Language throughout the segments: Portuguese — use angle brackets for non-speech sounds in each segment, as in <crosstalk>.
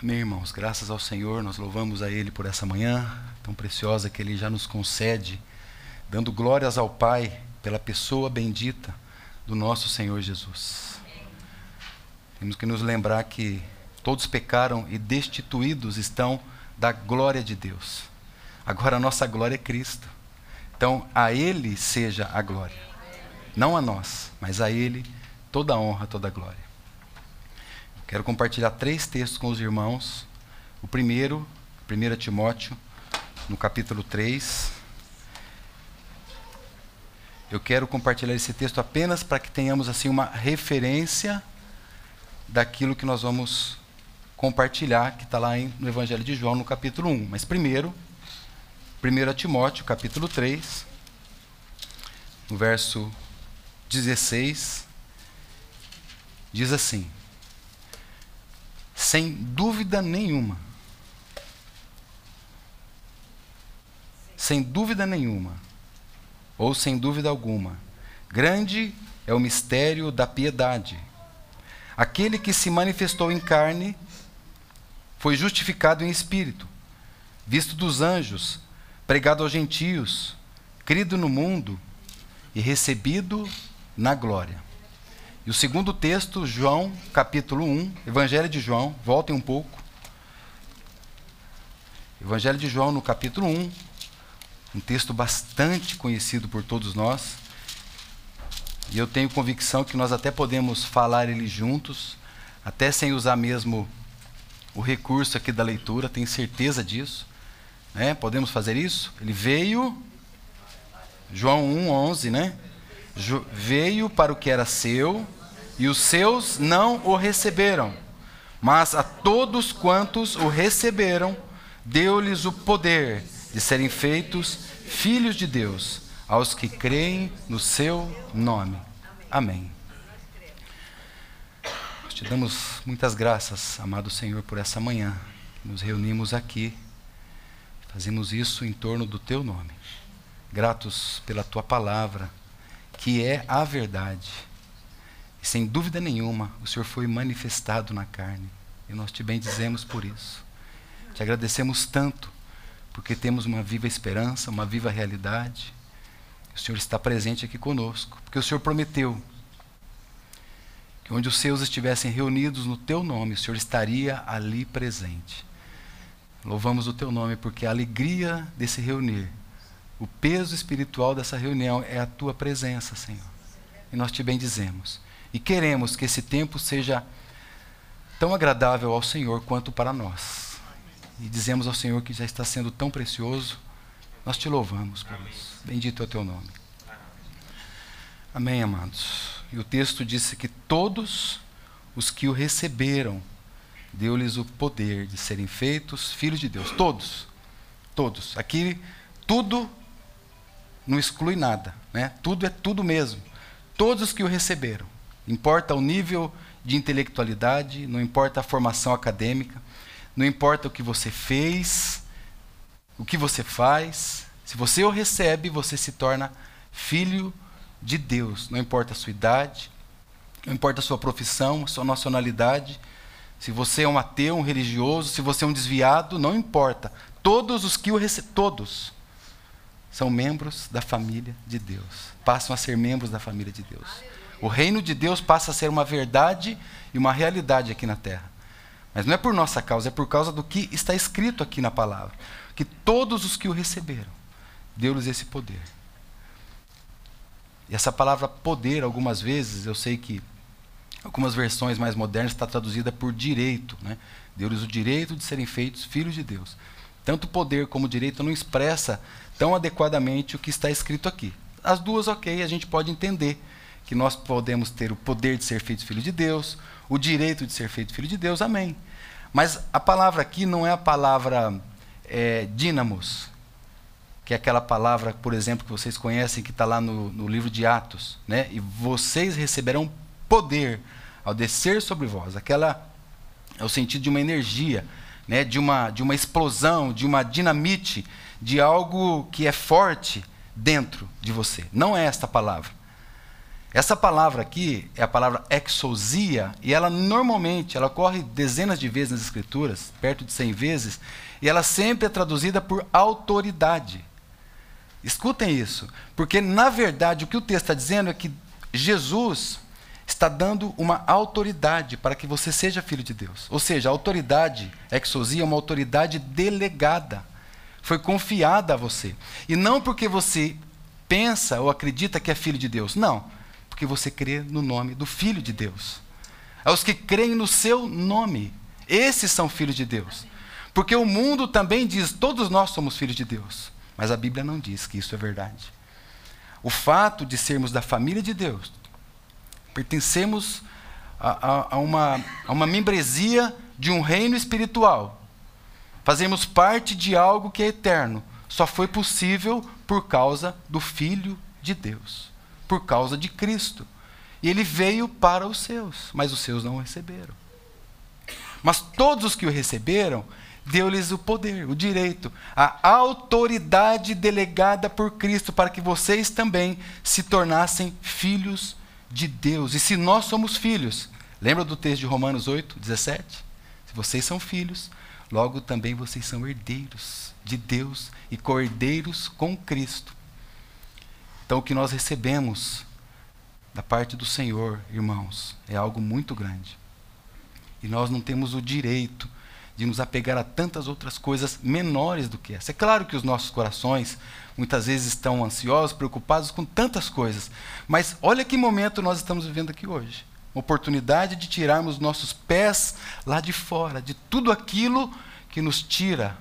Amém, irmãos. Graças ao Senhor, nós louvamos a Ele por essa manhã tão preciosa que Ele já nos concede, dando glórias ao Pai pela pessoa bendita do nosso Senhor Jesus. Temos que nos lembrar que todos pecaram e destituídos estão da glória de Deus. Agora a nossa glória é Cristo. Então a Ele seja a glória. Não a nós, mas a Ele toda a honra, toda a glória. Quero compartilhar três textos com os irmãos. O primeiro, 1 Timóteo, no capítulo 3. Eu quero compartilhar esse texto apenas para que tenhamos assim uma referência daquilo que nós vamos compartilhar, que está lá no Evangelho de João, no capítulo 1. Mas primeiro, 1 Timóteo, capítulo 3, no verso 16, diz assim: sem dúvida nenhuma. Sem dúvida nenhuma, ou sem dúvida alguma, grande é o mistério da piedade. Aquele que se manifestou em carne foi justificado em espírito, visto dos anjos, pregado aos gentios, crido no mundo e recebido na glória. E o segundo texto, João, capítulo 1, Evangelho de João, voltem um pouco. Evangelho de João, no capítulo 1, um texto bastante conhecido por todos nós. E eu tenho convicção que nós até podemos falar ele juntos, até sem usar mesmo o recurso aqui da leitura, tenho certeza disso. Né? Podemos fazer isso? Ele veio, João 1, 11, né? veio para o que era seu, e os seus não o receberam. Mas a todos quantos o receberam, deu-lhes o poder de serem feitos filhos de Deus, aos que creem no seu nome. Amém. Nós te damos muitas graças, amado Senhor, por essa manhã. Nos reunimos aqui, fazemos isso em torno do teu nome. Gratos pela tua palavra, que é a verdade sem dúvida nenhuma, o Senhor foi manifestado na carne. E nós te bendizemos por isso. Te agradecemos tanto, porque temos uma viva esperança, uma viva realidade. O Senhor está presente aqui conosco, porque o Senhor prometeu que onde os seus estivessem reunidos no teu nome, o Senhor estaria ali presente. Louvamos o teu nome porque a alegria desse reunir, o peso espiritual dessa reunião é a tua presença, Senhor. E nós te bendizemos. E queremos que esse tempo seja tão agradável ao Senhor quanto para nós. E dizemos ao Senhor que já está sendo tão precioso. Nós te louvamos por isso. Bendito é o teu nome. Amém, amados. E o texto disse que todos os que o receberam, deu-lhes o poder de serem feitos filhos de Deus. Todos. Todos. Aqui, tudo não exclui nada. Né? Tudo é tudo mesmo. Todos os que o receberam. Importa o nível de intelectualidade, não importa a formação acadêmica, não importa o que você fez, o que você faz. Se você o recebe, você se torna filho de Deus. Não importa a sua idade, não importa a sua profissão, a sua nacionalidade. Se você é um ateu, um religioso, se você é um desviado, não importa. Todos os que o recebem, todos, são membros da família de Deus. Passam a ser membros da família de Deus. O reino de Deus passa a ser uma verdade e uma realidade aqui na terra. Mas não é por nossa causa, é por causa do que está escrito aqui na palavra. Que todos os que o receberam, deu-lhes esse poder. E essa palavra poder, algumas vezes, eu sei que algumas versões mais modernas está traduzida por direito. Né? Deu-lhes o direito de serem feitos filhos de Deus. Tanto poder como direito não expressa tão adequadamente o que está escrito aqui. As duas, ok, a gente pode entender que nós podemos ter o poder de ser feitos filho de Deus, o direito de ser feito filho de Deus, amém. Mas a palavra aqui não é a palavra é, dínamos, que é aquela palavra, por exemplo, que vocês conhecem, que está lá no, no, livro de Atos. Né? E vocês receberão poder ao descer sobre vós. Aquela é o sentido de uma energia, né? de, uma, de uma explosão, de uma dinamite, de algo que é forte dentro de você. Não é esta palavra. Essa palavra aqui é a palavra exousia, e ela normalmente, ela ocorre dezenas de vezes nas escrituras, perto de 100 vezes, e ela sempre é traduzida por autoridade. Escutem isso, porque na verdade o que o texto está dizendo é que Jesus está dando uma autoridade para que você seja filho de Deus. Ou seja, a autoridade, exousia, é uma autoridade delegada. Foi confiada a você. E não porque você pensa ou acredita que é filho de Deus. Não, porque você crê no nome do Filho de Deus. Aos que creem no seu nome. Esses são filhos de Deus. Porque o mundo também diz: todos nós somos filhos de Deus. Mas a Bíblia não diz que isso é verdade. O fato de sermos da família de Deus, pertencemos a, a, a, uma, a uma membresia de um reino espiritual, fazemos parte de algo que é eterno, só foi possível por causa do Filho de Deus, por causa de Cristo. E ele veio para os seus, mas os seus não o receberam. Mas todos os que o receberam, deu-lhes o poder, o direito, a autoridade delegada por Cristo para que vocês também se tornassem filhos de Deus. E se nós somos filhos, lembra do texto de Romanos 8, 17? Se vocês são filhos, logo também vocês são herdeiros de Deus e co-herdeiros com Cristo. Então, o que nós recebemos da parte do Senhor, irmãos, é algo muito grande. E nós não temos o direito de nos apegar a tantas outras coisas menores do que essa. É claro que os nossos corações muitas vezes estão ansiosos, preocupados com tantas coisas, mas olha que momento nós estamos vivendo aqui hoje. Uma oportunidade de tirarmos nossos pés lá de fora, de tudo aquilo que nos tira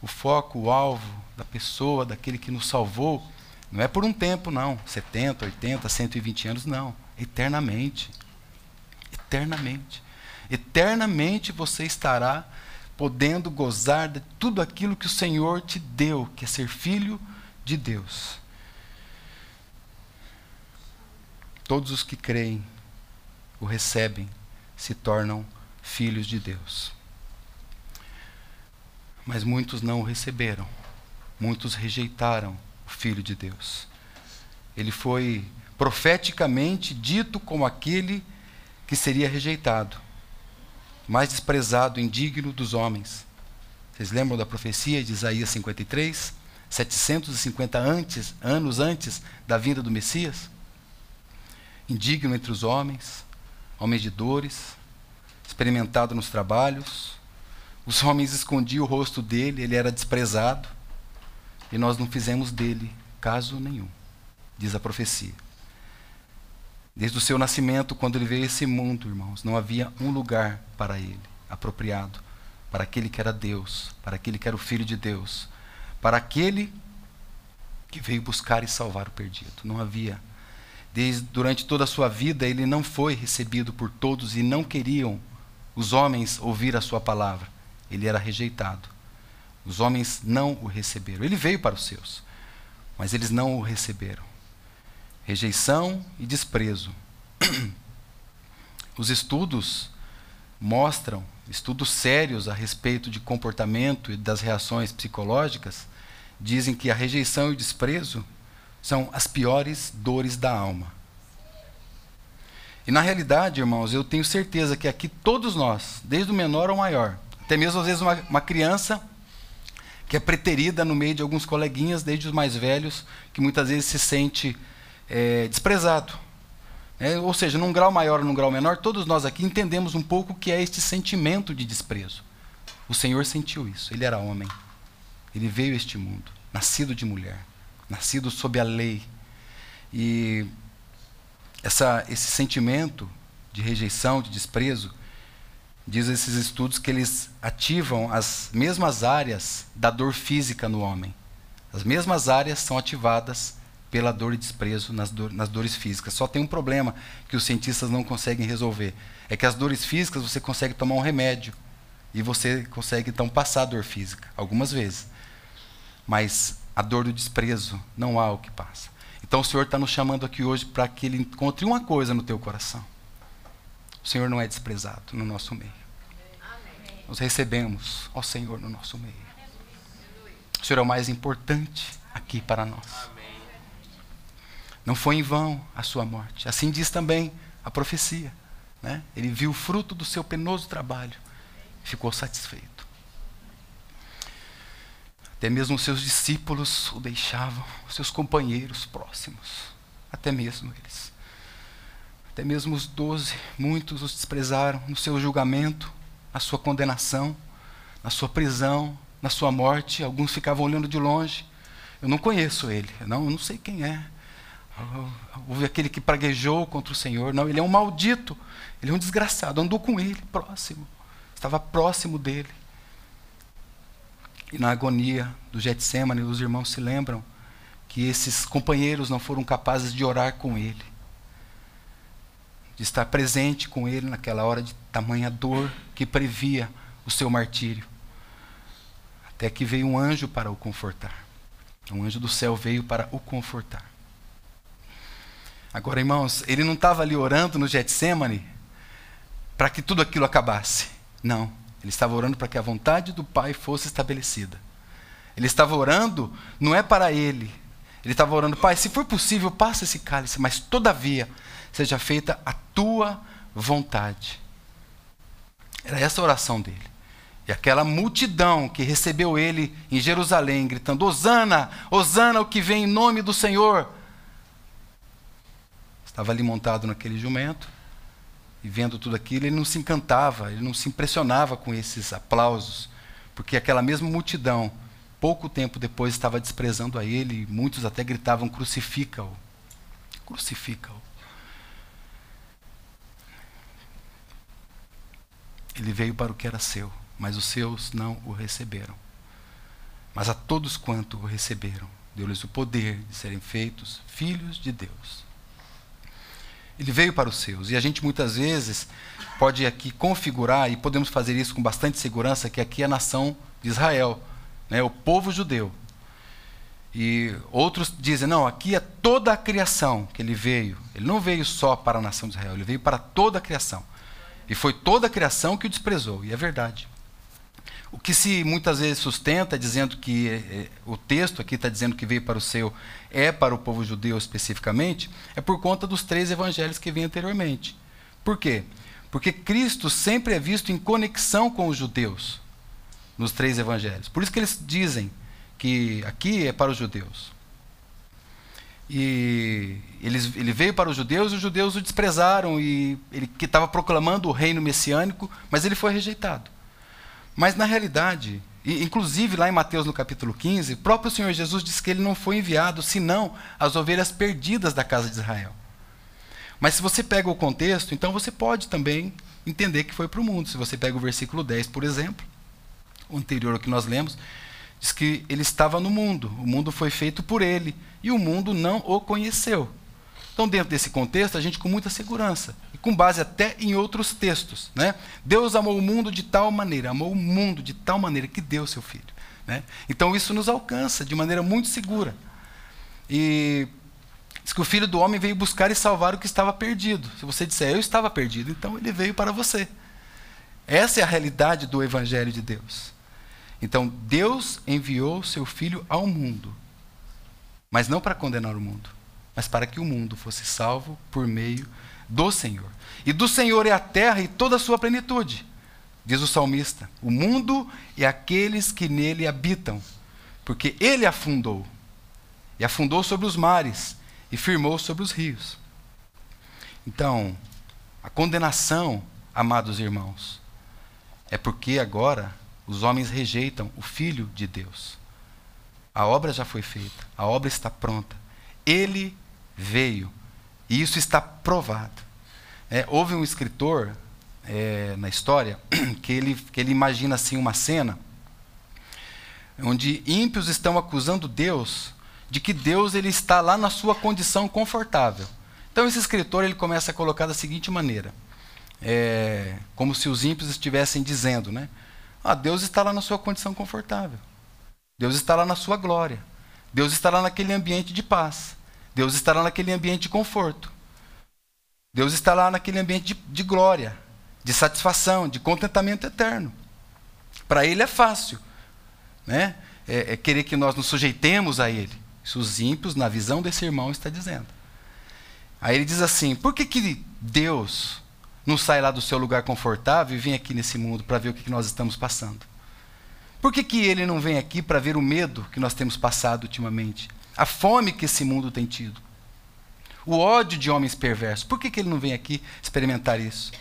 o foco, o alvo da pessoa, daquele que nos salvou. Não é por um tempo, não. 70, 80, 120 anos, não. Eternamente. Eternamente. Eternamente você estará podendo gozar de tudo aquilo que o Senhor te deu, que é ser filho de Deus. Todos os que creem, o recebem, se tornam filhos de Deus. Mas muitos não o receberam, muitos rejeitaram Filho de Deus. Ele foi profeticamente dito como aquele que seria rejeitado mais desprezado, indigno dos homens. Vocês lembram da profecia de Isaías 53? 750 antes, anos antes da vinda do Messias? Indigno entre os homens, homens de dores, experimentado nos trabalhos. Os homens escondiam o rosto dele, ele era desprezado. E nós não fizemos dele caso nenhum, diz a profecia. Desde o seu nascimento, quando ele veio a esse mundo, irmãos, não havia um lugar para ele apropriado, para aquele que era Deus, para aquele que era o Filho de Deus, para aquele que veio buscar e salvar o perdido. Não havia. Desde, durante toda a sua vida, ele não foi recebido por todos e não queriam os homens ouvir a sua palavra. Ele era rejeitado. Os homens não o receberam. Ele veio para os seus, mas eles não o receberam rejeição e desprezo. Os estudos mostram, estudos sérios a respeito de comportamento e das reações psicológicas, dizem que a rejeição e o desprezo são as piores dores da alma. E na realidade, irmãos, eu tenho certeza que aqui todos nós, desde o menor ao maior, até mesmo às vezes uma, uma criança que é preterida no meio de alguns coleguinhas, desde os mais velhos, que muitas vezes se sente é, desprezado. É, ou seja, num grau maior ou num grau menor, todos nós aqui entendemos um pouco o que é este sentimento de desprezo. O Senhor sentiu isso. Ele era homem. Ele veio a este mundo, nascido de mulher, nascido sob a lei. E essa, esse sentimento de rejeição, de desprezo, diz esses estudos que eles ativam as mesmas áreas da dor física no homem. As mesmas áreas são ativadas pela dor e desprezo nas, do, nas dores físicas. Só tem um problema que os cientistas não conseguem resolver. É que as dores físicas você consegue tomar um remédio e você consegue então passar a dor física, algumas vezes. Mas a dor do desprezo não há o que passa. Então o Senhor está nos chamando aqui hoje para que Ele encontre uma coisa no teu coração. O Senhor não é desprezado no nosso meio. Amém. Nós recebemos ao Senhor no nosso meio. O Senhor é o mais importante aqui para nós. Não foi em vão a sua morte. Assim diz também a profecia. Né? Ele viu o fruto do seu penoso trabalho e ficou satisfeito. Até mesmo os seus discípulos o deixavam, os seus companheiros próximos, até mesmo eles. Até mesmo os doze, muitos os desprezaram no seu julgamento, na sua condenação, na sua prisão, na sua morte. Alguns ficavam olhando de longe. Eu não conheço ele, não, eu não sei quem é. Houve aquele que praguejou contra o Senhor. Não, ele é um maldito. Ele é um desgraçado. Andou com ele, próximo. Estava próximo dele. E na agonia do Getsemane, os irmãos se lembram que esses companheiros não foram capazes de orar com ele. De estar presente com ele naquela hora de tamanha dor que previa o seu martírio. Até que veio um anjo para o confortar. Um anjo do céu veio para o confortar. Agora, irmãos, ele não estava ali orando no Getsemane para que tudo aquilo acabasse. Não. Ele estava orando para que a vontade do Pai fosse estabelecida. Ele estava orando, não é para ele. Ele estava orando, Pai, se for possível, passa esse cálice, mas todavia seja feita a tua vontade. Era essa a oração dele. E aquela multidão que recebeu ele em Jerusalém, gritando: Hosana, Hosana, o que vem em nome do Senhor estava ali montado naquele jumento e vendo tudo aquilo, ele não se encantava, ele não se impressionava com esses aplausos, porque aquela mesma multidão, pouco tempo depois, estava desprezando a ele, e muitos até gritavam: crucifica-o, crucifica-o. Ele veio para o que era seu, mas os seus não o receberam. Mas a todos quanto o receberam, deu-lhes o poder de serem feitos filhos de Deus. Ele veio para os seus. E a gente muitas vezes pode aqui configurar, e podemos fazer isso com bastante segurança, que aqui é a nação de Israel, né, o povo judeu. E outros dizem, não, aqui é toda a criação que ele veio. Ele não veio só para a nação de Israel, ele veio para toda a criação. E foi toda a criação que o desprezou, e é verdade. O que se muitas vezes sustenta, dizendo que é, o texto aqui está dizendo que veio para o seu, é para o povo judeu especificamente, é por conta dos três evangelhos que vêm anteriormente. Por quê? Porque Cristo sempre é visto em conexão com os judeus nos três evangelhos. Por isso que eles dizem que aqui é para os judeus. E eles, ele veio para os judeus e os judeus o desprezaram e ele que estava proclamando o reino messiânico, mas ele foi rejeitado. Mas na realidade, e, inclusive lá em Mateus no capítulo 15, o próprio Senhor Jesus diz que ele não foi enviado senão as ovelhas perdidas da casa de Israel. Mas se você pega o contexto, então você pode também entender que foi para o mundo. Se você pega o versículo 10, por exemplo, o anterior ao que nós lemos, diz que ele estava no mundo, o mundo foi feito por ele, e o mundo não o conheceu. Então, dentro desse contexto, a gente com muita segurança, e com base até em outros textos, né? Deus amou o mundo de tal maneira, amou o mundo de tal maneira que deu seu filho. Né? Então, isso nos alcança de maneira muito segura. E diz que o filho do homem veio buscar e salvar o que estava perdido. Se você disser, eu estava perdido, então ele veio para você. Essa é a realidade do Evangelho de Deus. Então, Deus enviou seu filho ao mundo, mas não para condenar o mundo mas para que o mundo fosse salvo por meio do Senhor. E do Senhor é a terra e toda a sua plenitude, diz o salmista. O mundo e aqueles que nele habitam, porque ele afundou, e afundou sobre os mares, e firmou sobre os rios. Então, a condenação, amados irmãos, é porque agora os homens rejeitam o Filho de Deus. A obra já foi feita, a obra está pronta. Ele veio. E isso está provado. É, houve um escritor é, na história <clears throat> que ele, que ele imagina assim uma cena onde ímpios estão acusando Deus de que Deus ele está lá na sua condição confortável. Então esse escritor ele começa a colocar da seguinte maneira, é, como se os ímpios estivessem dizendo, né? Ah, Deus está lá na sua condição confortável. Deus está lá na sua glória. Deus está lá naquele ambiente de paz. Deus estará naquele ambiente de conforto. Deus está lá naquele ambiente de, de glória, de satisfação, de contentamento eterno. Para Ele é fácil né? É, é, querer que nós nos sujeitemos a Ele. Isso os ímpios, na visão desse irmão, está dizendo. Aí ele diz assim: por que, que Deus não sai lá do seu lugar confortável e vem aqui nesse mundo para ver o que, nós estamos passando? Por que, que ele não vem aqui para ver o medo que nós temos passado ultimamente? A fome que esse mundo tem tido? O ódio de homens perversos? Por que, que ele não vem aqui experimentar isso?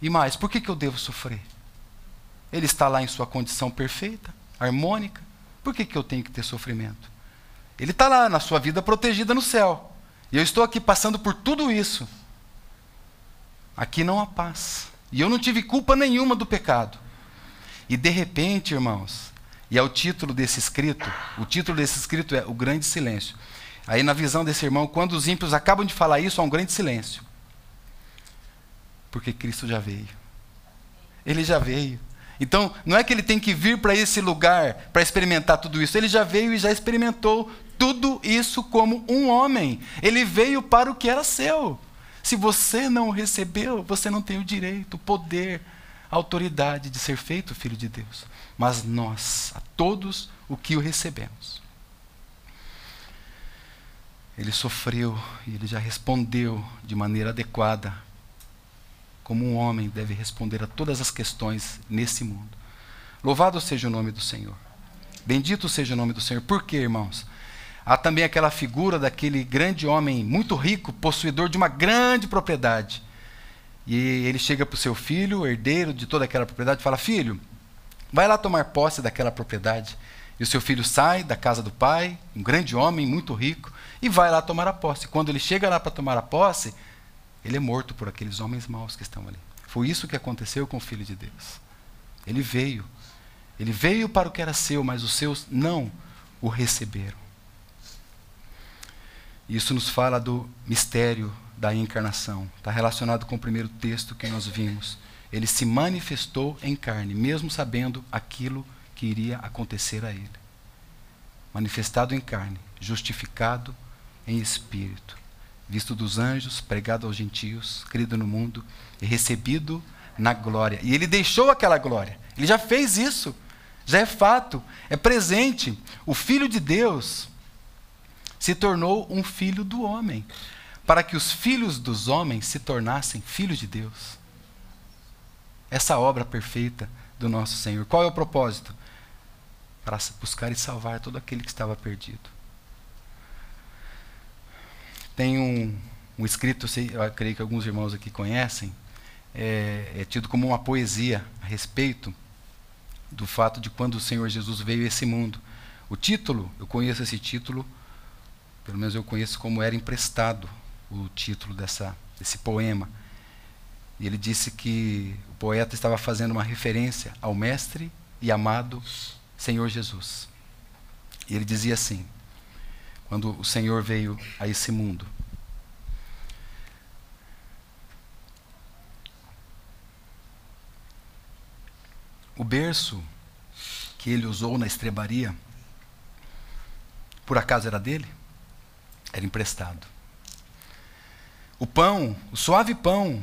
E mais, por que, que eu devo sofrer? Ele está lá em sua condição perfeita, harmônica. Por que, que eu tenho que ter sofrimento? Ele está lá na sua vida protegida no céu. E eu estou aqui passando por tudo isso. Aqui não há paz. E eu não tive culpa nenhuma do pecado. E de repente, irmãos, e é o título desse escrito, o título desse escrito é O Grande Silêncio. Aí, na visão desse irmão, quando os ímpios acabam de falar isso, há um grande silêncio. Porque Cristo já veio. Ele já veio. Então, não é que ele tem que vir para esse lugar para experimentar tudo isso. Ele já veio e já experimentou tudo isso como um homem. Ele veio para o que era seu. Se você não recebeu, você não tem o direito, o poder, a autoridade de ser feito filho de Deus. Mas nós, a todos o que o recebemos. Ele sofreu e ele já respondeu de maneira adequada, como um homem deve responder a todas as questões nesse mundo. Louvado seja o nome do Senhor. Bendito seja o nome do Senhor. Por quê, irmãos? Há também aquela figura daquele grande homem muito rico, possuidor de uma grande propriedade. E ele chega para o seu filho, herdeiro de toda aquela propriedade, e fala: Filho, vai lá tomar posse daquela propriedade. E o seu filho sai da casa do pai, um grande homem, muito rico, e vai lá tomar a posse. Quando ele chega lá para tomar a posse, ele é morto por aqueles homens maus que estão ali. Foi isso que aconteceu com o filho de Deus. Ele veio. Ele veio para o que era seu, mas os seus não o receberam. Isso nos fala do mistério da encarnação. Está relacionado com o primeiro texto que nós vimos. Ele se manifestou em carne, mesmo sabendo aquilo que iria acontecer a ele. Manifestado em carne, justificado em espírito, visto dos anjos, pregado aos gentios, crido no mundo e recebido na glória. E ele deixou aquela glória. Ele já fez isso. Já é fato, é presente. O Filho de Deus se tornou um filho do homem, para que os filhos dos homens se tornassem filhos de Deus. Essa obra perfeita do nosso Senhor. Qual é o propósito? Para buscar e salvar todo aquele que estava perdido. Tem um, um escrito, eu creio que alguns irmãos aqui conhecem, é, é tido como uma poesia a respeito do fato de quando o Senhor Jesus veio a esse mundo. O título, eu conheço esse título, pelo menos eu conheço como era emprestado o título dessa, desse poema. E ele disse que o poeta estava fazendo uma referência ao mestre e amado Senhor Jesus. E ele dizia assim: quando o Senhor veio a esse mundo. O berço que ele usou na estrebaria, por acaso era dele? Era emprestado. O pão, o suave pão,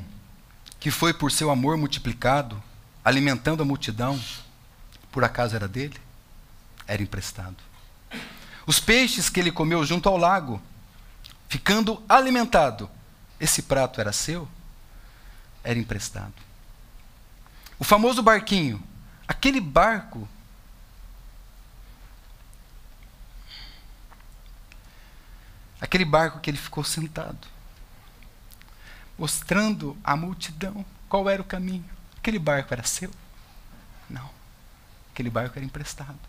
que foi por seu amor multiplicado, alimentando a multidão, por acaso era dele? Era emprestado. Os peixes que ele comeu junto ao lago, ficando alimentado, esse prato era seu? Era emprestado. O famoso barquinho, aquele barco aquele barco que ele ficou sentado, mostrando à multidão qual era o caminho. Aquele barco era seu? Não. Aquele barco era emprestado.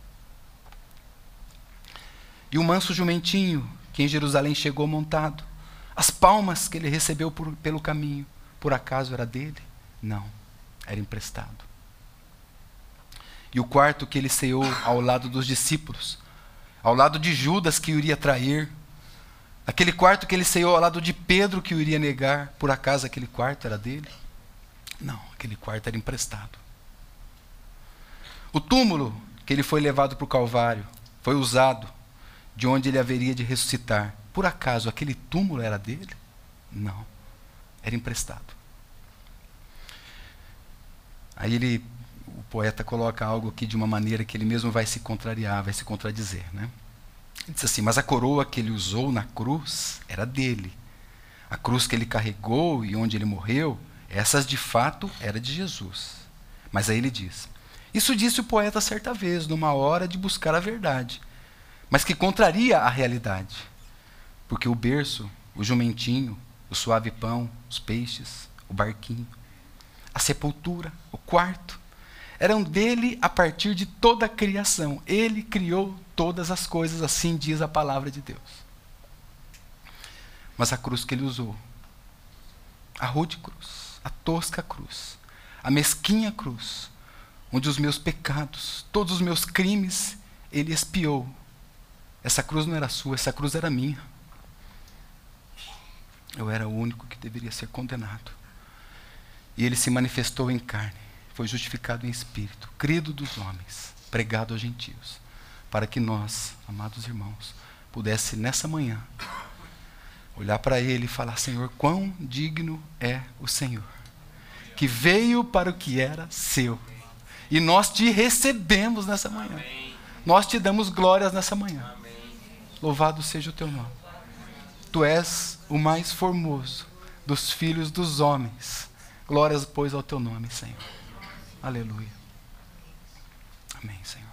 E o manso jumentinho que em Jerusalém chegou montado. As palmas que ele recebeu por, pelo caminho, por acaso era dele? Não, era emprestado. E o quarto que ele ceou ao lado dos discípulos, ao lado de Judas que o iria trair, aquele quarto que ele ceou ao lado de Pedro que o iria negar, por acaso aquele quarto era dele? Não, aquele quarto era emprestado. O túmulo que ele foi levado para o Calvário foi usado de onde ele haveria de ressuscitar. Por acaso aquele túmulo era dele? Não, era emprestado. Aí ele, o poeta coloca algo aqui de uma maneira que ele mesmo vai se contrariar, vai se contradizer, né? Diz assim: Mas a coroa que ele usou na cruz era dele. A cruz que ele carregou e onde ele morreu, essas de fato era de Jesus. Mas aí ele diz: Isso disse o poeta certa vez, numa hora de buscar a verdade, mas que contraria a realidade. Porque o berço, o jumentinho, o suave pão, os peixes, o barquinho, a sepultura, o quarto, eram dele a partir de toda a criação. Ele criou todas as coisas, assim diz a palavra de Deus. Mas a cruz que ele usou, a rude cruz, a tosca cruz, a mesquinha cruz, onde os meus pecados, todos os meus crimes, ele expiou. Essa cruz não era sua, essa cruz era minha. Eu era o único que deveria ser condenado. E ele se manifestou em carne foi justificado em espírito, crido dos homens, pregado aos gentios, para que nós, amados irmãos, pudesse nessa manhã olhar para ele e falar: Senhor, quão digno é o Senhor, que veio para o que era seu. E nós te recebemos nessa manhã. Nós te damos glórias nessa manhã. Louvado seja o teu nome. Tu és o mais formoso dos filhos dos homens. Glórias, pois, ao teu nome, Senhor. Aleluia. Amém, Senhor.